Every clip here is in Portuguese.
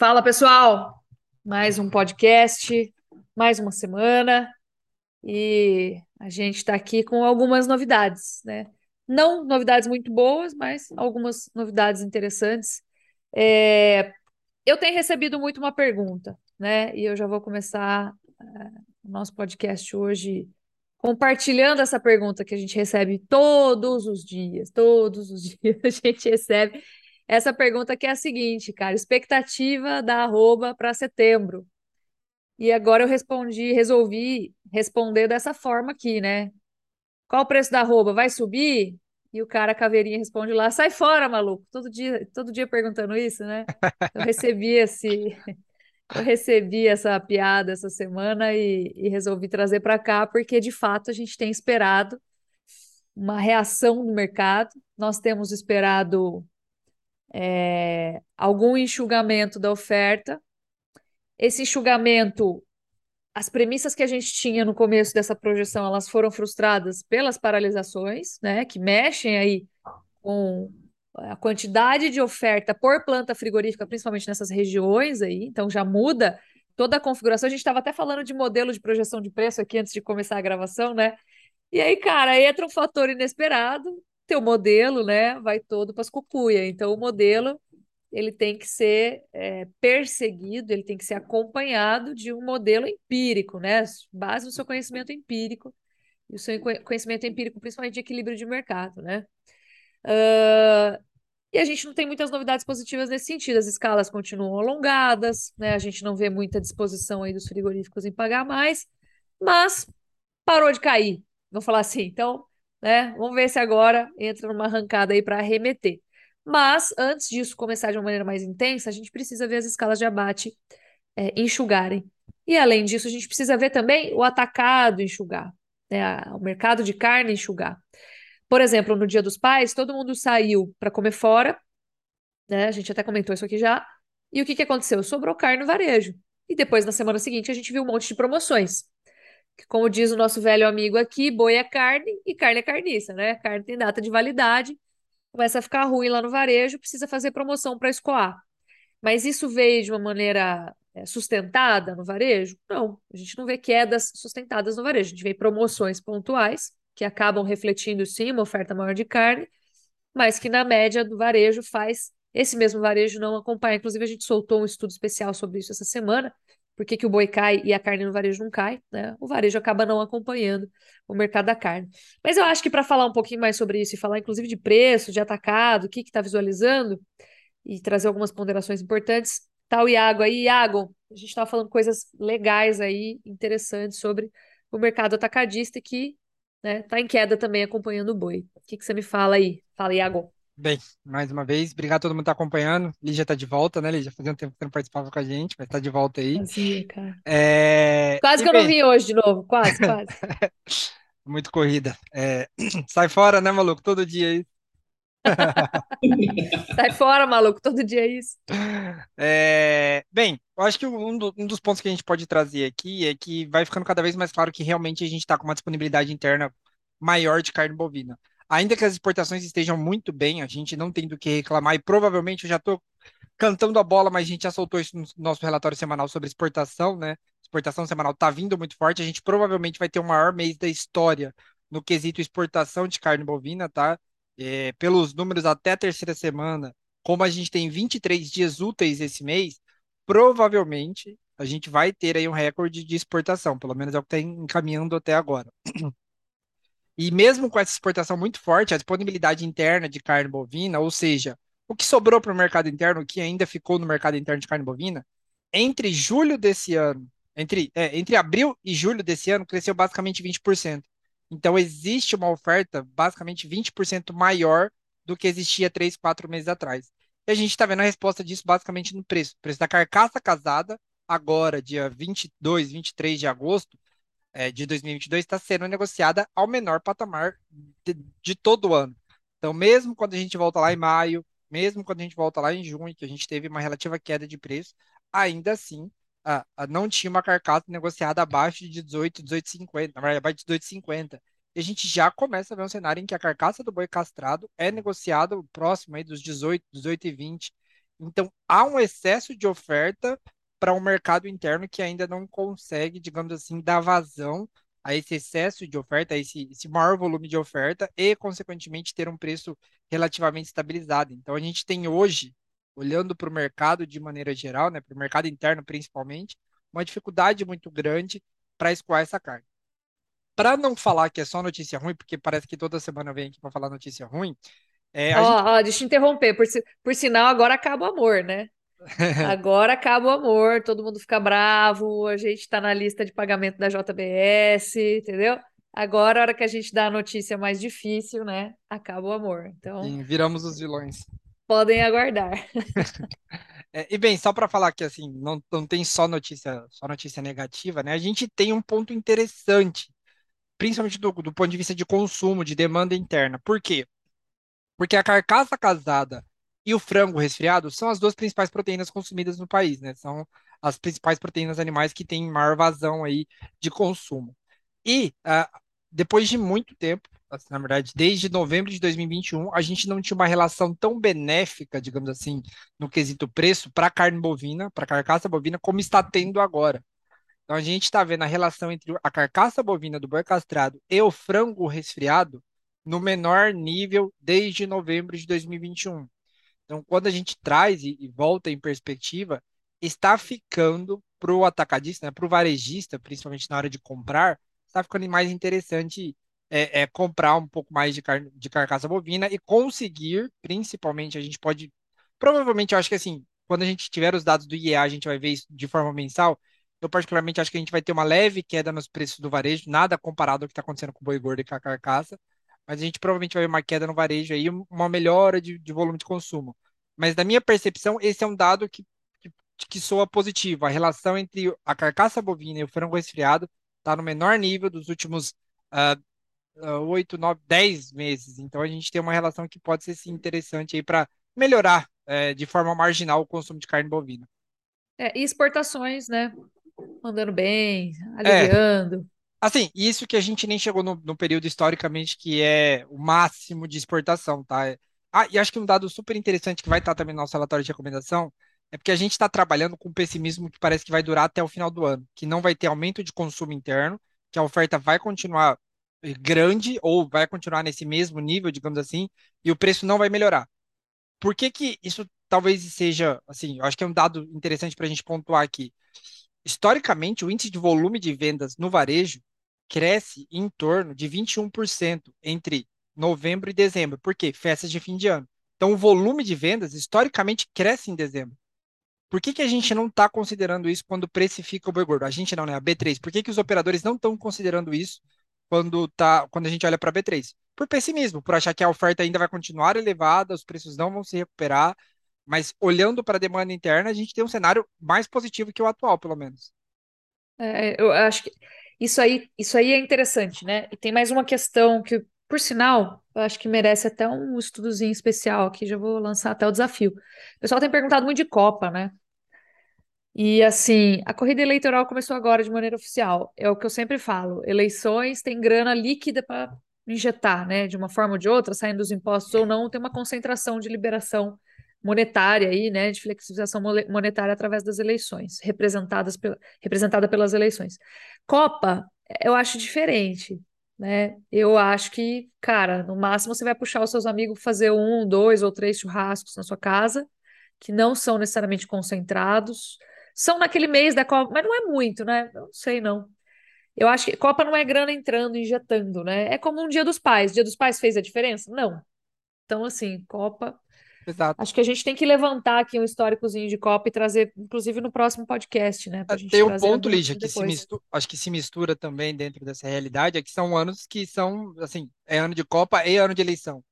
Fala pessoal, mais um podcast, mais uma semana e a gente está aqui com algumas novidades, né? Não novidades muito boas, mas algumas novidades interessantes. É, eu tenho recebido muito uma pergunta, né? E eu já vou começar uh, o nosso podcast hoje compartilhando essa pergunta que a gente recebe todos os dias, todos os dias a gente recebe essa pergunta que é a seguinte, cara, expectativa da arroba para setembro. E agora eu respondi, resolvi responder dessa forma aqui, né? Qual o preço da arroba? Vai subir? E o cara caveirinha responde lá, sai fora, maluco. Todo dia, todo dia perguntando isso, né? Eu recebi esse, eu recebi essa piada essa semana e, e resolvi trazer para cá, porque de fato a gente tem esperado uma reação no mercado. Nós temos esperado é, algum enxugamento da oferta. Esse enxugamento, as premissas que a gente tinha no começo dessa projeção, elas foram frustradas pelas paralisações, né, que mexem aí com a quantidade de oferta por planta frigorífica, principalmente nessas regiões aí, então já muda toda a configuração. A gente estava até falando de modelo de projeção de preço aqui antes de começar a gravação, né? E aí, cara, entra um fator inesperado teu modelo, né, vai todo para as cucuia. Então, o modelo ele tem que ser é, perseguido, ele tem que ser acompanhado de um modelo empírico, né, base no seu conhecimento empírico e o seu conhecimento empírico, principalmente de equilíbrio de mercado, né. Uh, e a gente não tem muitas novidades positivas nesse sentido. As escalas continuam alongadas, né? A gente não vê muita disposição aí dos frigoríficos em pagar mais, mas parou de cair, vou falar assim. Então, né? Vamos ver se agora entra numa arrancada aí para arremeter. Mas, antes disso começar de uma maneira mais intensa, a gente precisa ver as escalas de abate é, enxugarem. E, além disso, a gente precisa ver também o atacado enxugar, né? o mercado de carne enxugar. Por exemplo, no Dia dos Pais, todo mundo saiu para comer fora, né? A gente até comentou isso aqui já. E o que, que aconteceu? Sobrou carne no varejo. E depois, na semana seguinte, a gente viu um monte de promoções como diz o nosso velho amigo aqui, boi é carne e carne é carniça, né? Carne tem data de validade, começa a ficar ruim lá no varejo, precisa fazer promoção para escoar. Mas isso veio de uma maneira é, sustentada no varejo? Não, a gente não vê quedas sustentadas no varejo, a gente vê promoções pontuais que acabam refletindo sim uma oferta maior de carne, mas que na média do varejo faz esse mesmo varejo não acompanha. Inclusive, a gente soltou um estudo especial sobre isso essa semana, por que, que o boi cai e a carne no varejo não cai, né? O varejo acaba não acompanhando o mercado da carne. Mas eu acho que para falar um pouquinho mais sobre isso e falar inclusive de preço, de atacado, o que está visualizando e trazer algumas ponderações importantes, tá o Iago aí. Iago, a gente estava falando coisas legais aí, interessantes sobre o mercado atacadista que né, tá em queda também acompanhando o boi. O que, que você me fala aí? Fala, Iago. Bem, mais uma vez, obrigado a todo mundo que está acompanhando. Lígia está de volta, né, Lígia? Fazia um tempo que você não participava com a gente, mas está de volta aí. Fazia, cara. É... Quase e que eu não vim hoje de novo, quase, quase. Muito corrida. É... Sai fora, né, maluco? Todo dia aí. Sai fora, maluco, todo dia é isso. É... Bem, eu acho que um, do, um, dos pontos que a gente pode trazer aqui é que vai ficando cada vez mais claro que realmente a gente está com uma disponibilidade interna maior de carne bovina ainda que as exportações estejam muito bem, a gente não tem do que reclamar, e provavelmente eu já estou cantando a bola, mas a gente já soltou isso no nosso relatório semanal sobre exportação, né? Exportação semanal está vindo muito forte, a gente provavelmente vai ter o maior mês da história no quesito exportação de carne bovina, tá? É, pelos números até a terceira semana, como a gente tem 23 dias úteis esse mês, provavelmente a gente vai ter aí um recorde de exportação, pelo menos é o que está encaminhando até agora. E mesmo com essa exportação muito forte, a disponibilidade interna de carne bovina, ou seja, o que sobrou para o mercado interno, o que ainda ficou no mercado interno de carne bovina, entre julho desse ano, entre, é, entre abril e julho desse ano, cresceu basicamente 20%. Então, existe uma oferta basicamente 20% maior do que existia 3, 4 meses atrás. E a gente está vendo a resposta disso basicamente no preço. O preço da carcaça casada, agora, dia 22, 23 de agosto, é, de 2022 está sendo negociada ao menor patamar de, de, todo o ano. Então, mesmo quando a gente volta lá em maio, mesmo quando a gente volta lá em junho, que a gente teve uma relativa queda de preço, ainda assim, não tinha uma carcaça negociada abaixo de 18, 18,50, na verdade, abaixo de 18,50. E a gente já começa a ver um cenário em que a carcaça do boi castrado é negociada próximo aí dos 18, 18 e 20. Então, há um excesso de oferta para um mercado interno que ainda não consegue, digamos assim, dar vazão a esse excesso de oferta, a esse, esse maior volume de oferta e, consequentemente, ter um preço relativamente estabilizado. Então, a gente tem hoje, olhando para o mercado de maneira geral, né, para o mercado interno principalmente, uma dificuldade muito grande para escoar essa carne. Para não falar que é só notícia ruim, porque parece que toda semana venho aqui para falar notícia ruim, é, Ó, gente... ó, deixa eu interromper. Por, por sinal, agora acaba o amor, né? Agora acaba o amor, todo mundo fica bravo, a gente está na lista de pagamento da JBS, entendeu? Agora, a hora que a gente dá a notícia mais difícil, né? Acaba o amor. Então, Sim, viramos os vilões. podem aguardar. É, e bem, só para falar que assim, não, não tem só notícia, só notícia negativa, né? A gente tem um ponto interessante, principalmente do, do ponto de vista de consumo, de demanda interna. Por quê? Porque a carcaça casada e o frango resfriado são as duas principais proteínas consumidas no país, né? São as principais proteínas animais que têm maior vazão aí de consumo. E uh, depois de muito tempo, assim, na verdade, desde novembro de 2021, a gente não tinha uma relação tão benéfica, digamos assim, no quesito preço para carne bovina, para carcaça bovina, como está tendo agora. Então a gente está vendo a relação entre a carcaça bovina do boi castrado e o frango resfriado no menor nível desde novembro de 2021. Então, quando a gente traz e, volta em perspectiva, está ficando para o atacadista, né, para o varejista, principalmente na hora de comprar, está ficando mais interessante é, é, comprar um pouco mais de, car de carcaça bovina e conseguir, principalmente, a gente pode. Provavelmente, eu acho que assim, quando a gente tiver os dados do IEA, a gente vai ver isso de forma mensal. Eu, particularmente, acho que a gente vai ter uma leve queda nos preços do varejo, nada comparado ao que está acontecendo com o boi gordo e com a carcaça mas a gente provavelmente vai ver uma queda no varejo aí, uma melhora de, de volume de consumo. Mas na minha percepção, esse é um dado que, que, que soa positivo. A relação entre a carcaça bovina e o frango resfriado está no menor nível dos últimos uh, 8, 9, 10 meses. Então a gente tem uma relação que pode ser sim, interessante aí para melhorar é, de forma marginal o consumo de carne bovina. É, e exportações, né? Andando bem, é. aliviando. É. Assim, isso que a gente nem chegou no, no, período historicamente que é o máximo de exportação, tá? Ah, e acho que um dado super interessante que vai estar também no nosso relatório de recomendação é porque a gente está trabalhando com um pessimismo que parece que vai durar até o final do ano, que não vai ter aumento de consumo interno, que a oferta vai continuar eh, grande ou vai continuar nesse mesmo nível, digamos assim, e o preço não vai melhorar. Por que que isso talvez seja, assim, eu acho que é um dado interessante para a gente pontuar aqui. Historicamente, o índice de volume de vendas no varejo cresce em torno de 21% entre novembro e dezembro. Por quê? Festas de fim de ano. Então, o volume de vendas, historicamente, cresce em dezembro. Por que, que a gente não está considerando isso quando precifica o boi gordo? A gente não, né? A B3. Por que, que os operadores não estão considerando isso quando, tá, quando a gente olha para a B3? Por pessimismo, por achar que a oferta ainda vai continuar elevada, os preços não vão se recuperar. Mas olhando para a demanda interna, a gente tem um cenário mais positivo que o atual, pelo menos. É, eu acho que isso aí, isso aí é interessante, né? E tem mais uma questão que, por sinal, eu acho que merece até um estudozinho especial aqui, já vou lançar até o desafio. O pessoal tem perguntado muito de Copa, né? E assim, a corrida eleitoral começou agora de maneira oficial. É o que eu sempre falo: eleições têm grana líquida para injetar, né? De uma forma ou de outra, saindo dos impostos ou não, tem uma concentração de liberação monetária aí, né, de flexibilização monetária através das eleições, representadas pela, representada pelas eleições. Copa, eu acho diferente, né? Eu acho que, cara, no máximo você vai puxar os seus amigos fazer um, dois ou três churrascos na sua casa, que não são necessariamente concentrados, são naquele mês da Copa, mas não é muito, né? Eu não sei não. Eu acho que Copa não é grana entrando, injetando, né? É como um Dia dos Pais. Dia dos Pais fez a diferença? Não. Então, assim, Copa Exato. Acho que a gente tem que levantar aqui um históricozinho de Copa e trazer, inclusive, no próximo podcast, né? Gente tem um ponto, Lígia, que se mistura, acho que se mistura também dentro dessa realidade, é que são anos que são, assim, é ano de Copa e ano de eleição.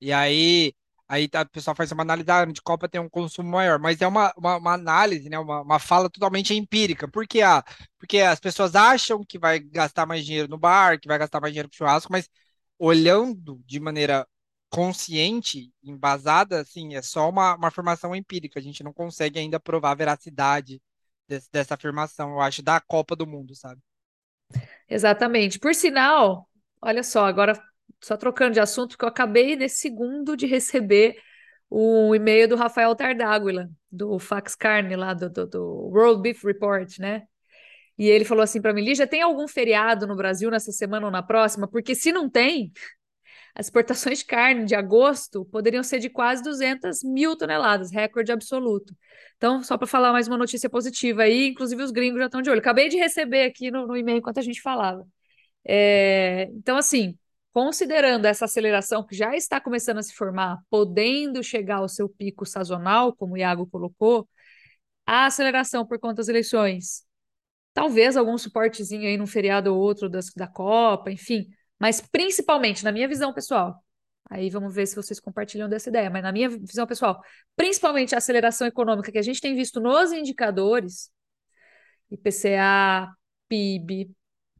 E aí, aí tá, o pessoal faz uma análise, ah, ano de Copa tem um consumo maior, mas é uma, uma, uma análise, né? Uma, uma fala totalmente empírica. Por quê? Ah, porque as pessoas acham que vai gastar mais dinheiro no bar, que vai gastar mais dinheiro com churrasco, mas olhando de maneira consciente, embasada, assim, é só uma, uma afirmação empírica. A gente não consegue ainda provar a veracidade desse, dessa afirmação, eu acho, da Copa do Mundo, sabe? Exatamente. Por sinal, olha só, agora só trocando de assunto, que eu acabei nesse segundo de receber um e-mail do Rafael Tardáguila, do Fax Carne, lá do, do, do World Beef Report, né? E ele falou assim para mim, Lígia, tem algum feriado no Brasil nessa semana ou na próxima? Porque se não tem, as exportações de carne de agosto poderiam ser de quase 200 mil toneladas, recorde absoluto. Então, só para falar mais uma notícia positiva aí, inclusive os gringos já estão de olho. Acabei de receber aqui no, no e-mail enquanto a gente falava. É, então, assim, considerando essa aceleração que já está começando a se formar, podendo chegar ao seu pico sazonal, como o Iago colocou, a aceleração por conta das eleições, talvez algum suportezinho aí num feriado ou outro das, da Copa, enfim, mas principalmente, na minha visão pessoal, aí vamos ver se vocês compartilham dessa ideia, mas na minha visão pessoal, principalmente a aceleração econômica que a gente tem visto nos indicadores, IPCA, PIB,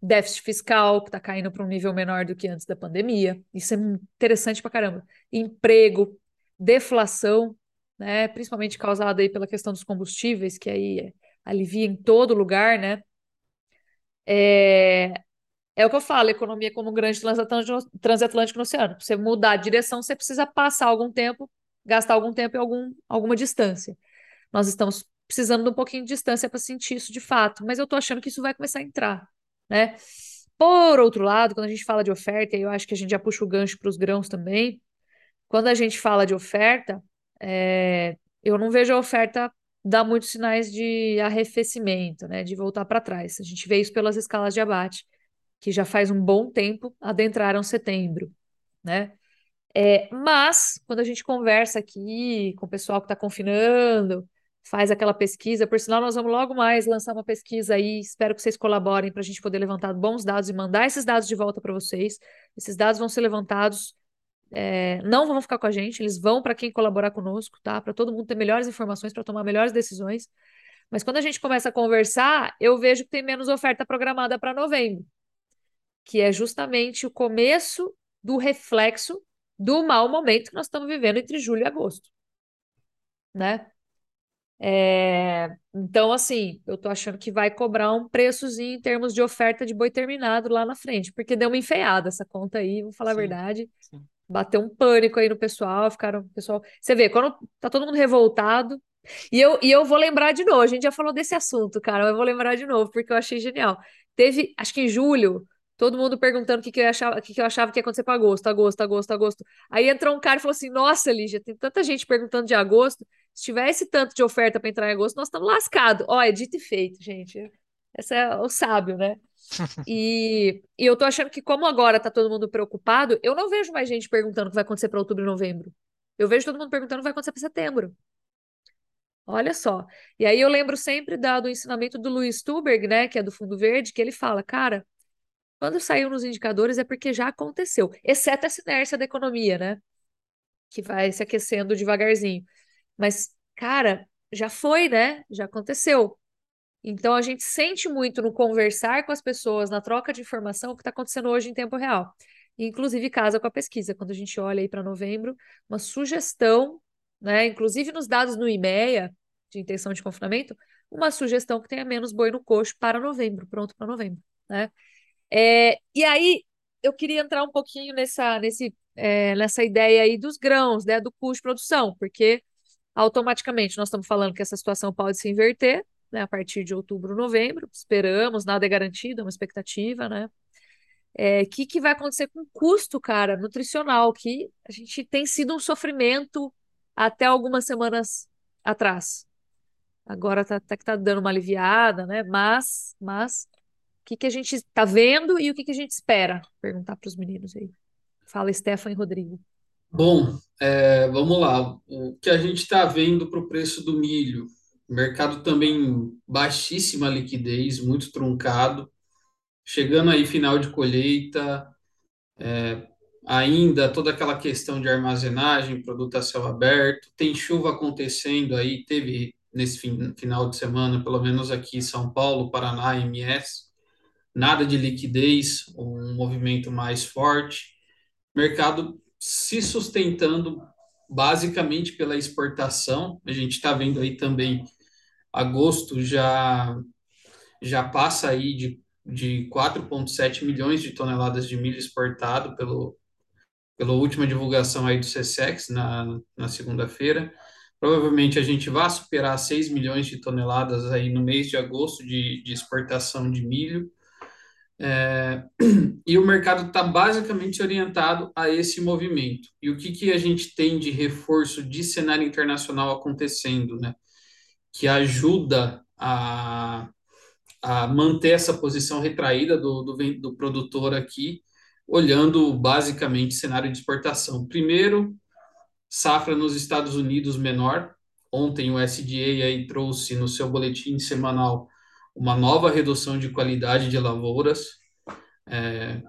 déficit fiscal, que está caindo para um nível menor do que antes da pandemia, isso é interessante para caramba. Emprego, deflação, né, principalmente causada aí pela questão dos combustíveis, que aí alivia em todo lugar, né? É, é o que eu falo, economia como um grande transatlântico, no oceano. Para você mudar a direção, você precisa passar algum tempo, gastar algum tempo e algum, alguma distância. Nós estamos precisando de um pouquinho de distância para sentir isso de fato, mas eu estou achando que isso vai começar a entrar, né? Por outro lado, quando a gente fala de oferta, e eu acho que a gente já puxa o gancho para os grãos também, quando a gente fala de oferta, é, eu não vejo a oferta dar muitos sinais de arrefecimento, né, de voltar para trás. A gente vê isso pelas escalas de abate que já faz um bom tempo adentraram setembro, né? É, mas, quando a gente conversa aqui com o pessoal que está confinando, faz aquela pesquisa, por sinal, nós vamos logo mais lançar uma pesquisa aí, espero que vocês colaborem para a gente poder levantar bons dados e mandar esses dados de volta para vocês. Esses dados vão ser levantados, é, não vão ficar com a gente, eles vão para quem colaborar conosco, tá? Para todo mundo ter melhores informações, para tomar melhores decisões. Mas quando a gente começa a conversar, eu vejo que tem menos oferta programada para novembro que é justamente o começo do reflexo do mau momento que nós estamos vivendo entre julho e agosto, né? É, então, assim, eu tô achando que vai cobrar um preçozinho em termos de oferta de boi terminado lá na frente, porque deu uma enfeiada essa conta aí, vou falar sim, a verdade. Sim. Bateu um pânico aí no pessoal, ficaram, pessoal. Você vê, quando tá todo mundo revoltado, e eu, e eu vou lembrar de novo, a gente já falou desse assunto, cara, eu vou lembrar de novo, porque eu achei genial. Teve, acho que em julho, Todo mundo perguntando o que, que, eu achava, o que, que eu achava que ia acontecer para agosto, agosto, agosto, agosto. Aí entrou um cara e falou assim: Nossa, Lígia, tem tanta gente perguntando de agosto. Se tivesse tanto de oferta para entrar em agosto, nós estamos lascados. Ó, é dito e feito, gente. Esse é o sábio, né? e, e eu tô achando que, como agora tá todo mundo preocupado, eu não vejo mais gente perguntando o que vai acontecer para outubro e novembro. Eu vejo todo mundo perguntando o que vai acontecer para setembro. Olha só. E aí eu lembro sempre da, do ensinamento do Luiz Stuberg, né, que é do Fundo Verde, que ele fala, cara, quando saiu nos indicadores é porque já aconteceu, exceto essa inércia da economia, né? Que vai se aquecendo devagarzinho. Mas, cara, já foi, né? Já aconteceu. Então a gente sente muito no conversar com as pessoas, na troca de informação, o que está acontecendo hoje em tempo real. inclusive casa com a pesquisa. Quando a gente olha aí para novembro, uma sugestão, né? Inclusive nos dados no IMEA, de intenção de confinamento, uma sugestão que tenha menos boi no coxo para novembro, pronto para novembro, né? É, e aí eu queria entrar um pouquinho nessa, nesse, é, nessa ideia aí dos grãos, né, do custo de produção, porque automaticamente nós estamos falando que essa situação pode se inverter, né, a partir de outubro, novembro, esperamos, nada é garantido, é uma expectativa, né? O é, que, que vai acontecer com o custo, cara, nutricional, que a gente tem sido um sofrimento até algumas semanas atrás. Agora tá, até que tá dando uma aliviada, né? Mas, mas que, que a gente está vendo e o que, que a gente espera? Perguntar para os meninos aí. Fala, Stefan e Rodrigo. Bom, é, vamos lá. O que a gente está vendo para o preço do milho? Mercado também baixíssima liquidez, muito truncado. Chegando aí final de colheita, é, ainda toda aquela questão de armazenagem, produto a céu aberto. Tem chuva acontecendo aí, teve nesse fim, final de semana, pelo menos aqui em São Paulo, Paraná, MS nada de liquidez, um movimento mais forte, mercado se sustentando basicamente pela exportação. A gente está vendo aí também agosto já já passa aí de, de 4,7 milhões de toneladas de milho exportado pelo, pela última divulgação aí do CSEX na, na segunda-feira. Provavelmente a gente vai superar 6 milhões de toneladas aí no mês de agosto de, de exportação de milho. É, e o mercado está basicamente orientado a esse movimento. E o que, que a gente tem de reforço de cenário internacional acontecendo, né? Que ajuda a, a manter essa posição retraída do, do, do produtor aqui, olhando basicamente cenário de exportação. Primeiro, safra nos Estados Unidos menor. Ontem o SDA aí trouxe no seu boletim semanal uma nova redução de qualidade de lavouras. É,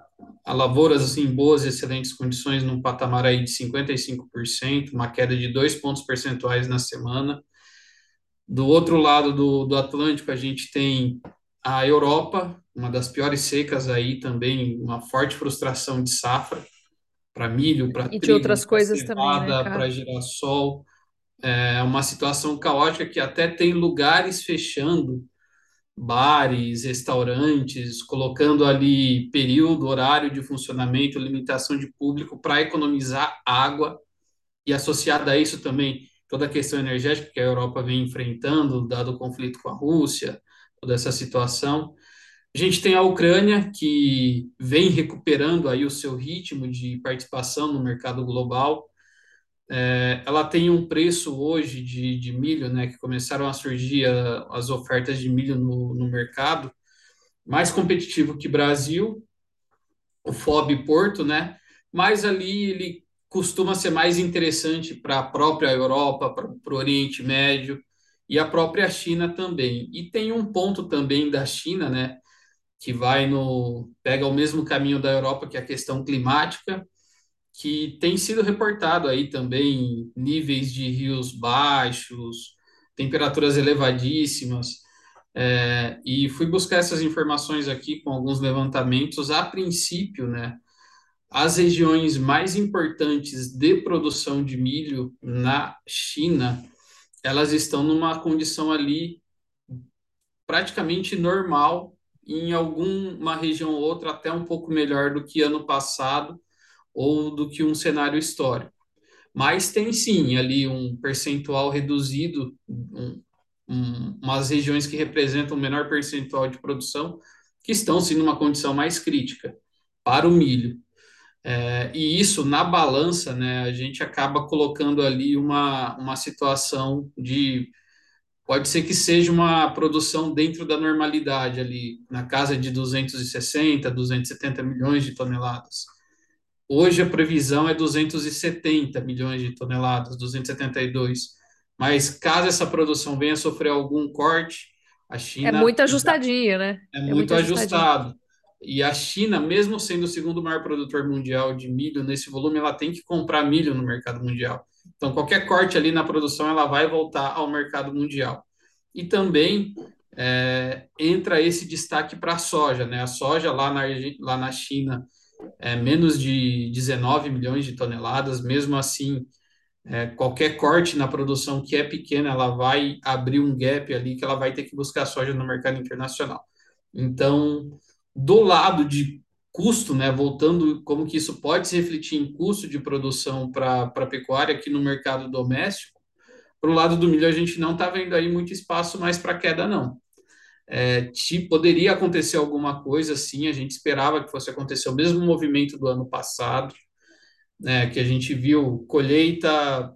a lavouras assim, em boas e excelentes condições, num patamar aí de 55%, uma queda de dois pontos percentuais na semana. Do outro lado do, do Atlântico, a gente tem a Europa, uma das piores secas aí também, uma forte frustração de safra para milho, para trigo, outras coisas também, né, para girassol. É uma situação caótica que até tem lugares fechando, bares, restaurantes, colocando ali período, horário de funcionamento, limitação de público para economizar água e associada a isso também toda a questão energética que a Europa vem enfrentando, dado o conflito com a Rússia, toda essa situação. A gente tem a Ucrânia, que vem recuperando aí o seu ritmo de participação no mercado global. É, ela tem um preço hoje de, de milho, né, que começaram a surgir a, as ofertas de milho no, no mercado, mais competitivo que Brasil, o FOB Porto, né, mas ali ele costuma ser mais interessante para a própria Europa, para o Oriente Médio e a própria China também. E tem um ponto também da China, né, que vai no pega o mesmo caminho da Europa, que é a questão climática, que tem sido reportado aí também níveis de rios baixos, temperaturas elevadíssimas. É, e fui buscar essas informações aqui com alguns levantamentos. A princípio, né, as regiões mais importantes de produção de milho na China, elas estão numa condição ali praticamente normal, em alguma região ou outra até um pouco melhor do que ano passado ou do que um cenário histórico. Mas tem sim ali um percentual reduzido, um, um, umas regiões que representam um menor percentual de produção, que estão sim numa condição mais crítica para o milho. É, e isso, na balança, né, a gente acaba colocando ali uma, uma situação de. Pode ser que seja uma produção dentro da normalidade, ali, na casa de 260, 270 milhões de toneladas. Hoje a previsão é 270 milhões de toneladas, 272. Mas caso essa produção venha a sofrer algum corte, a China. É muito ajustadinho, né? É, é muito, muito ajustado. E a China, mesmo sendo o segundo maior produtor mundial de milho nesse volume, ela tem que comprar milho no mercado mundial. Então, qualquer corte ali na produção, ela vai voltar ao mercado mundial. E também é, entra esse destaque para a soja, né? A soja lá na, lá na China é menos de 19 milhões de toneladas, mesmo assim, é, qualquer corte na produção que é pequena, ela vai abrir um gap ali que ela vai ter que buscar soja no mercado internacional. Então, do lado de custo, né, voltando como que isso pode se refletir em custo de produção para a pecuária aqui no mercado doméstico, para o lado do milho a gente não está vendo aí muito espaço mais para queda, não. É, te, poderia acontecer alguma coisa, sim, a gente esperava que fosse acontecer o mesmo movimento do ano passado, né, que a gente viu colheita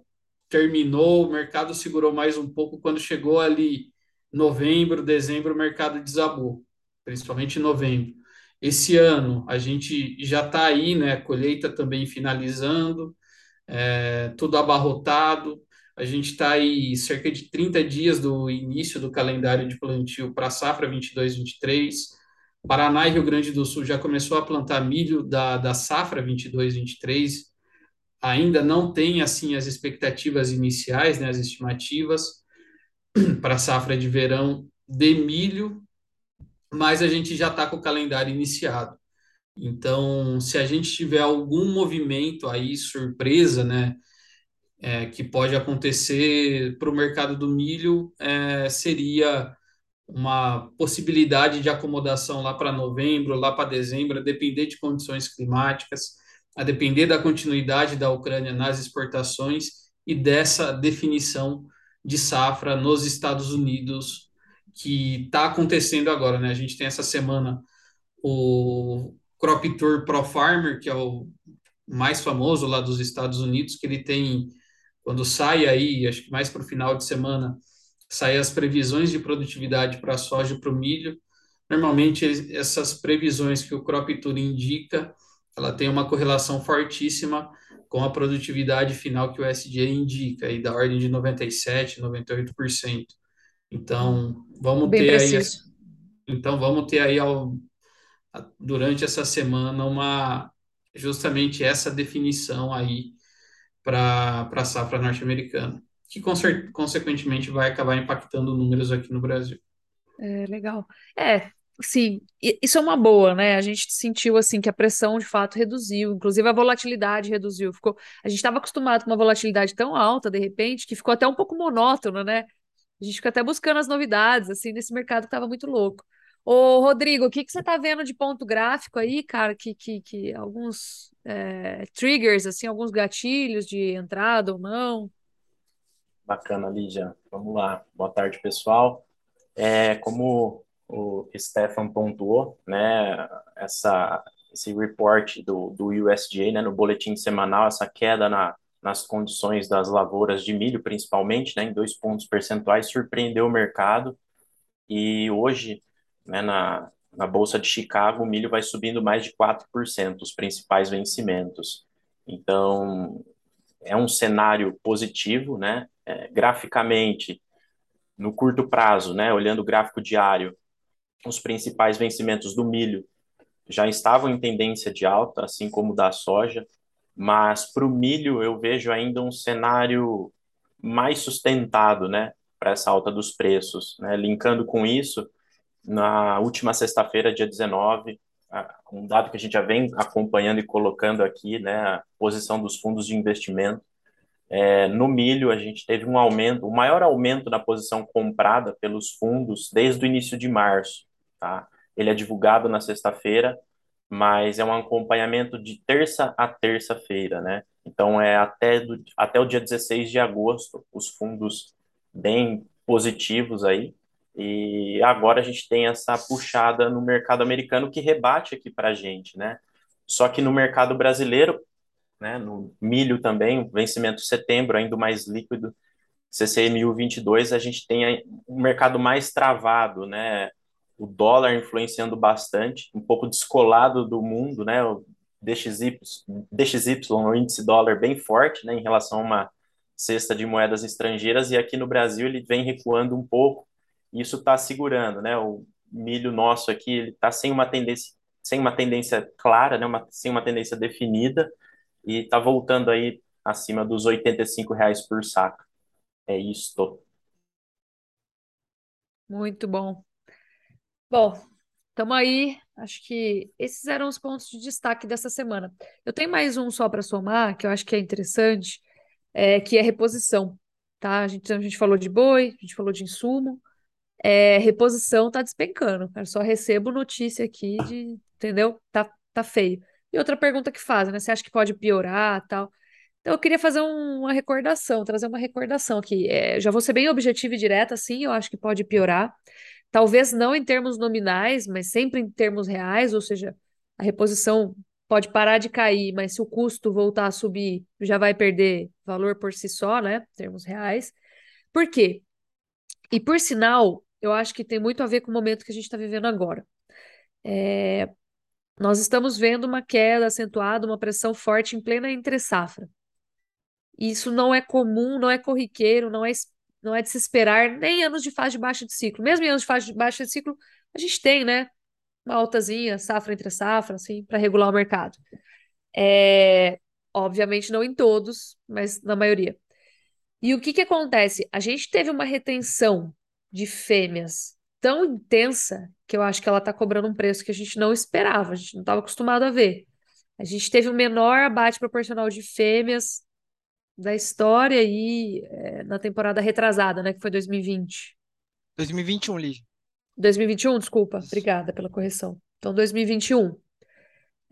terminou, o mercado segurou mais um pouco, quando chegou ali novembro, dezembro, o mercado desabou principalmente em novembro. Esse ano a gente já está aí, né? Colheita também finalizando, é, tudo abarrotado. A gente está aí cerca de 30 dias do início do calendário de plantio para a safra 22-23. Paraná e Rio Grande do Sul já começou a plantar milho da, da safra 22-23. Ainda não tem assim as expectativas iniciais, né, as estimativas para a safra de verão de milho mas a gente já está com o calendário iniciado. Então, se a gente tiver algum movimento aí, surpresa, né, é, que pode acontecer para o mercado do milho, é, seria uma possibilidade de acomodação lá para novembro, lá para dezembro, depender de condições climáticas. a depender da continuidade da Ucrânia nas exportações e dessa definição de safra nos Estados Unidos que está acontecendo agora, né? A gente tem essa semana o Crop Tour Pro Farmer, que é o mais famoso lá dos Estados Unidos, que ele tem, quando sai aí, acho que mais para o final de semana, sai as previsões de produtividade para a soja e para o milho. Normalmente, essas previsões que o Crop Tour indica, ela tem uma correlação fortíssima com a produtividade final que o SDA indica, aí da ordem de 97%, 98%. Então, vamos Bem ter aí, preciso. então vamos ter aí ao, durante essa semana uma justamente essa definição aí para a safra norte-americana, que conse- consequentemente vai acabar impactando números aqui no Brasil. É, legal. É, sim, isso é uma boa, né? A gente sentiu assim que a pressão de fato reduziu, inclusive a volatilidade reduziu. Ficou, a gente estava acostumado com uma volatilidade tão alta de repente que ficou até um pouco monótono, né? A gente fica até buscando as novidades assim nesse mercado que estava muito louco. Ô, Rodrigo, o que que você está vendo de ponto gráfico aí, cara? Que, que, que alguns é, triggers, assim, alguns gatilhos de entrada ou não? Bacana, Lídia. Vamos lá. Boa tarde, pessoal. É, como o Stefan pontuou, né, essa, esse report do, do USDA, né, no boletim semanal, essa queda na, nas condições das lavouras de milho, principalmente, né, em dois pontos percentuais, surpreendeu o mercado. E hoje, né, na, na Bolsa de Chicago, o milho vai subindo mais de 4%, os principais vencimentos. Então, é um cenário positivo, né? É, graficamente, no curto prazo, né? Olhando o gráfico diário, os principais vencimentos do milho já estavam em tendência de alta, assim como da soja, mas para o milho eu vejo ainda um cenário mais sustentado, né? Para essa alta dos preços, né? Linkando com isso, na última sexta-feira, dia 19, um dado que a gente já vem acompanhando e colocando aqui, né? A posição dos fundos de investimento é, no milho, a gente teve um aumento, o maior aumento na posição comprada pelos fundos desde o início de março. Tá? Ele é divulgado na sexta-feira, mas é um acompanhamento de terça a terça-feira, né? Então, é até, do, até o dia 16 de agosto, os fundos bem positivos aí. E agora a gente tem essa puxada no mercado americano que rebate aqui para a gente, né? Só que no mercado brasileiro, né? No milho também, vencimento setembro, ainda mais líquido, CCMU 22, a gente tem um mercado mais travado, né? O dólar influenciando bastante, um pouco descolado do mundo, né? O DXY, DXY, o índice dólar bem forte, né? Em relação a uma cesta de moedas estrangeiras, e aqui no Brasil ele vem recuando um pouco, isso está segurando, né? O milho nosso aqui, ele está sem uma tendência sem uma tendência clara, né, uma, sem uma tendência definida, e está voltando aí acima dos 85 reais por saco. É isto. Muito bom. Bom, estamos aí. Acho que esses eram os pontos de destaque dessa semana. Eu tenho mais um só para somar, que eu acho que é interessante, é, que é reposição. Tá? A gente, a gente falou de boi, a gente falou de insumo. É, reposição tá despencando. Eu só recebo notícia aqui de, entendeu? Tá, tá feio. E outra pergunta que fazem, né? Você acha que pode piorar, tal? Então, eu queria fazer um- uma recordação, trazer uma recordação aqui. É, já vou ser bem objetiva e direta, sim, eu acho que pode piorar. Talvez não em termos nominais, mas sempre em termos reais, ou seja, a reposição pode parar de cair, mas se o custo voltar a subir, já vai perder valor por si só, né? Em termos reais. Por quê? E por sinal, eu acho que tem muito a ver com o momento que a gente está vivendo agora. É, nós estamos vendo uma queda acentuada, uma pressão forte em plena entre-safra. Isso não é comum, não é corriqueiro, não é, não é de se esperar nem em anos de fase de baixa de ciclo. Mesmo em anos de fase de baixa de ciclo, a gente tem, né, uma altazinha, safra entre safra, assim, para regular o mercado. É, obviamente não em todos, mas na maioria. E o que que acontece? A gente teve uma retenção de fêmeas tão intensa que eu acho que ela está cobrando um preço que a gente não esperava, a gente não estava acostumado a ver. A gente teve o menor abate proporcional de fêmeas da história aí é, na temporada retrasada, né, que foi 2020. 2021, Lígia. 2021, desculpa, Isso. obrigada pela correção. Então, 2021.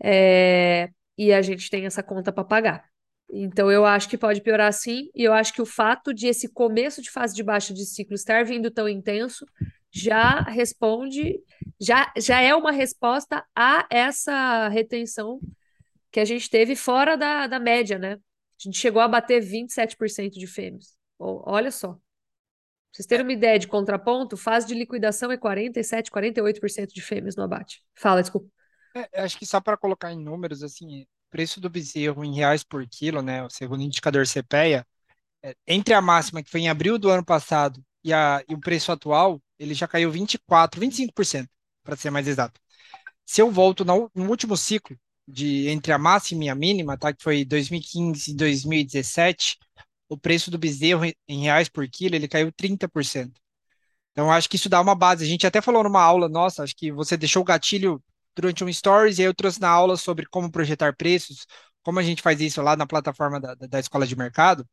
É, e a gente tem essa conta para pagar. Então, eu acho que pode piorar sim, e eu acho que o fato de esse começo de fase de baixa de ciclo estar vindo tão intenso já responde, já, já é uma resposta a essa retenção que a gente teve fora da, da média, né? A gente chegou a bater 27% de fêmeas. Olha só. Pra vocês terem uma ideia de contraponto, fase de liquidação é 47, 48% de fêmeas no abate. Fala, desculpa. É, acho que só para colocar em números, assim, preço do bezerro em reais por quilo, né, o segundo indicador CPEA, é, entre a máxima que foi em abril do ano passado e, a, e o preço atual, ele já caiu 24, 25%, para ser mais exato. Se eu volto no, no, último ciclo, de entre a máxima e a mínima, tá, que foi 2015 e 2017, o preço do bezerro em reais por quilo, ele caiu 30%. Então, acho que isso dá uma base. A gente até falou numa aula nossa, acho que você deixou o gatilho durante um stories, e aí eu trouxe na aula sobre como projetar preços, como a gente faz isso lá na plataforma da, da escola de mercado.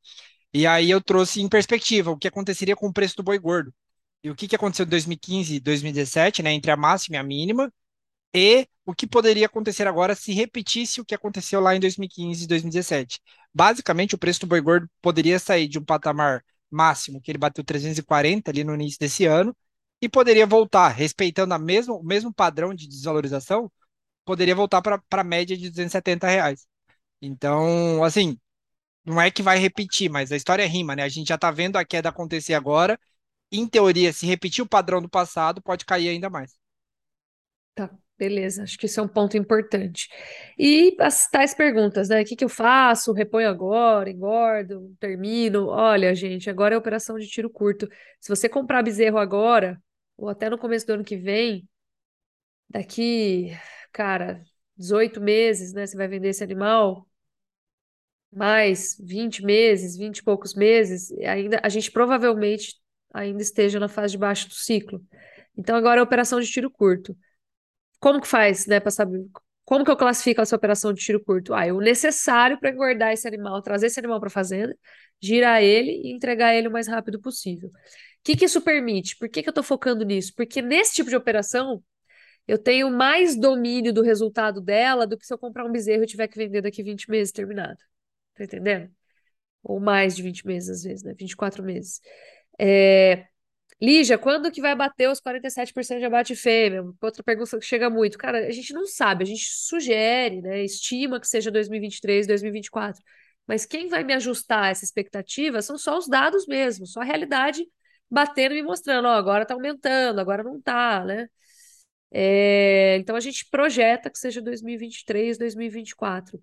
E aí eu trouxe em perspectiva o que aconteceria com o preço do boi gordo. E o que, que aconteceu em 2015 e 2017, né, entre a máxima e a mínima, e o que poderia acontecer agora se repetisse o que aconteceu lá em 2015 e 2017. Basicamente, o preço do boi gordo poderia sair de um patamar máximo, que ele bateu 340 ali no início desse ano, e poderia voltar, respeitando a mesmo, o mesmo padrão de desvalorização, poderia voltar para a média de 270 reais. Então, assim, não é que vai repetir, mas a história rima, né? A gente já está vendo a queda acontecer agora. Em teoria, se repetir o padrão do passado, pode cair ainda mais. Tá, beleza. Acho que isso é um ponto importante. E as tais perguntas, né? O que, que eu faço? Reponho agora, engordo, termino? Olha, gente, agora é operação de tiro curto. Se você comprar bezerro agora, ou até no começo do ano que vem, daqui, cara, 18 meses, né? Você vai vender esse animal, mais 20 meses, 20 e poucos meses, ainda a gente provavelmente ainda esteja na fase de baixo do ciclo. Então agora é operação de tiro curto. Como que faz, né, para saber como que eu classifico essa operação de tiro curto? Ah, é o necessário para engordar esse animal, trazer esse animal para a fazenda, girar ele e entregar ele o mais rápido possível que, que isso permite? Por que, que eu estou focando nisso? Porque nesse tipo de operação, eu tenho mais domínio do resultado dela do que se eu comprar um bezerro e tiver que vender daqui 20 meses terminado. Tá entendendo? Ou mais de 20 meses, às vezes, né? 24 meses. É... Lígia, quando que vai bater os 47% de abate fêmea? Outra pergunta que chega muito. Cara, a gente não sabe, a gente sugere, né? Estima que seja 2023, 2024. Mas quem vai me ajustar essa expectativa são só os dados mesmo, só a realidade batendo e mostrando, ó, agora está aumentando, agora não está, né? É, então a gente projeta que seja 2023, 2024.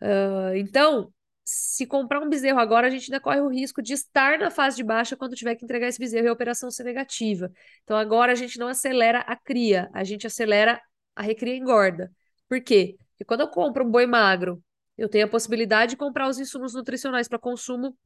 Uh, então, se comprar um bezerro agora, a gente ainda corre o risco de estar na fase de baixa quando tiver que entregar esse bezerro e a operação ser negativa. Então agora a gente não acelera a cria, a gente acelera a recria engorda. Por quê? Porque quando eu compro um boi magro, eu tenho a possibilidade de comprar os insumos nutricionais para consumo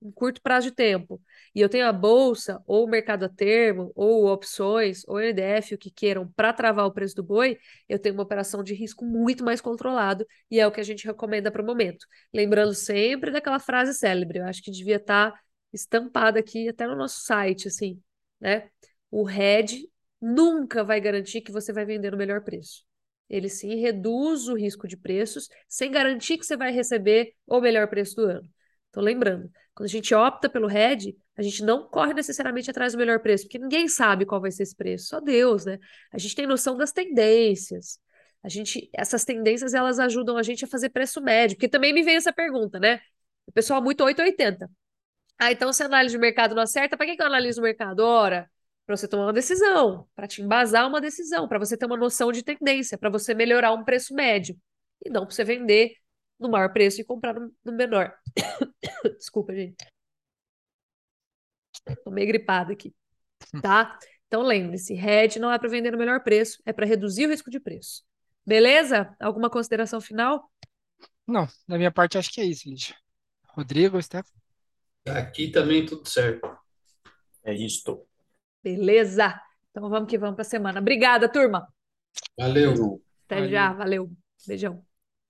um curto prazo de tempo, e eu tenho a bolsa, ou o mercado a termo, ou opções, ou NDF, o que queiram, para travar o preço do boi, eu tenho uma operação de risco muito mais controlado, e é o que a gente recomenda para o momento. Lembrando sempre daquela frase célebre, eu acho que devia estar tá estampada aqui até no nosso site, assim, né? O hedge nunca vai garantir que você vai vender no melhor preço. Ele sim reduz o risco de preços, sem garantir que você vai receber o melhor preço do ano. Então, lembrando, quando a gente opta pelo RED, a gente não corre necessariamente atrás do melhor preço, porque ninguém sabe qual vai ser esse preço, só Deus, né? A gente tem noção das tendências. A gente, essas tendências elas ajudam a gente a fazer preço médio, porque também me vem essa pergunta, né? O pessoal muito 880. Ah, então se a análise de mercado não acerta, para que, que eu analiso o mercado? Ora, para você tomar uma decisão, para te embasar uma decisão, para você ter uma noção de tendência, para você melhorar um preço médio. E não para você vender no maior preço e comprar no, no menor. Desculpa, gente. Tô meio gripada aqui, tá? Então lembre-se, hedge não é para vender no melhor preço, é para reduzir o risco de preço. Beleza? Alguma consideração final? Não, da minha parte acho que é isso, Lígia. Rodrigo, Stefan? Aqui também tudo certo. É isso. Beleza. Então vamos que vamos para a semana. Obrigada, turma. Valeu. Até valeu. já, valeu. Beijão.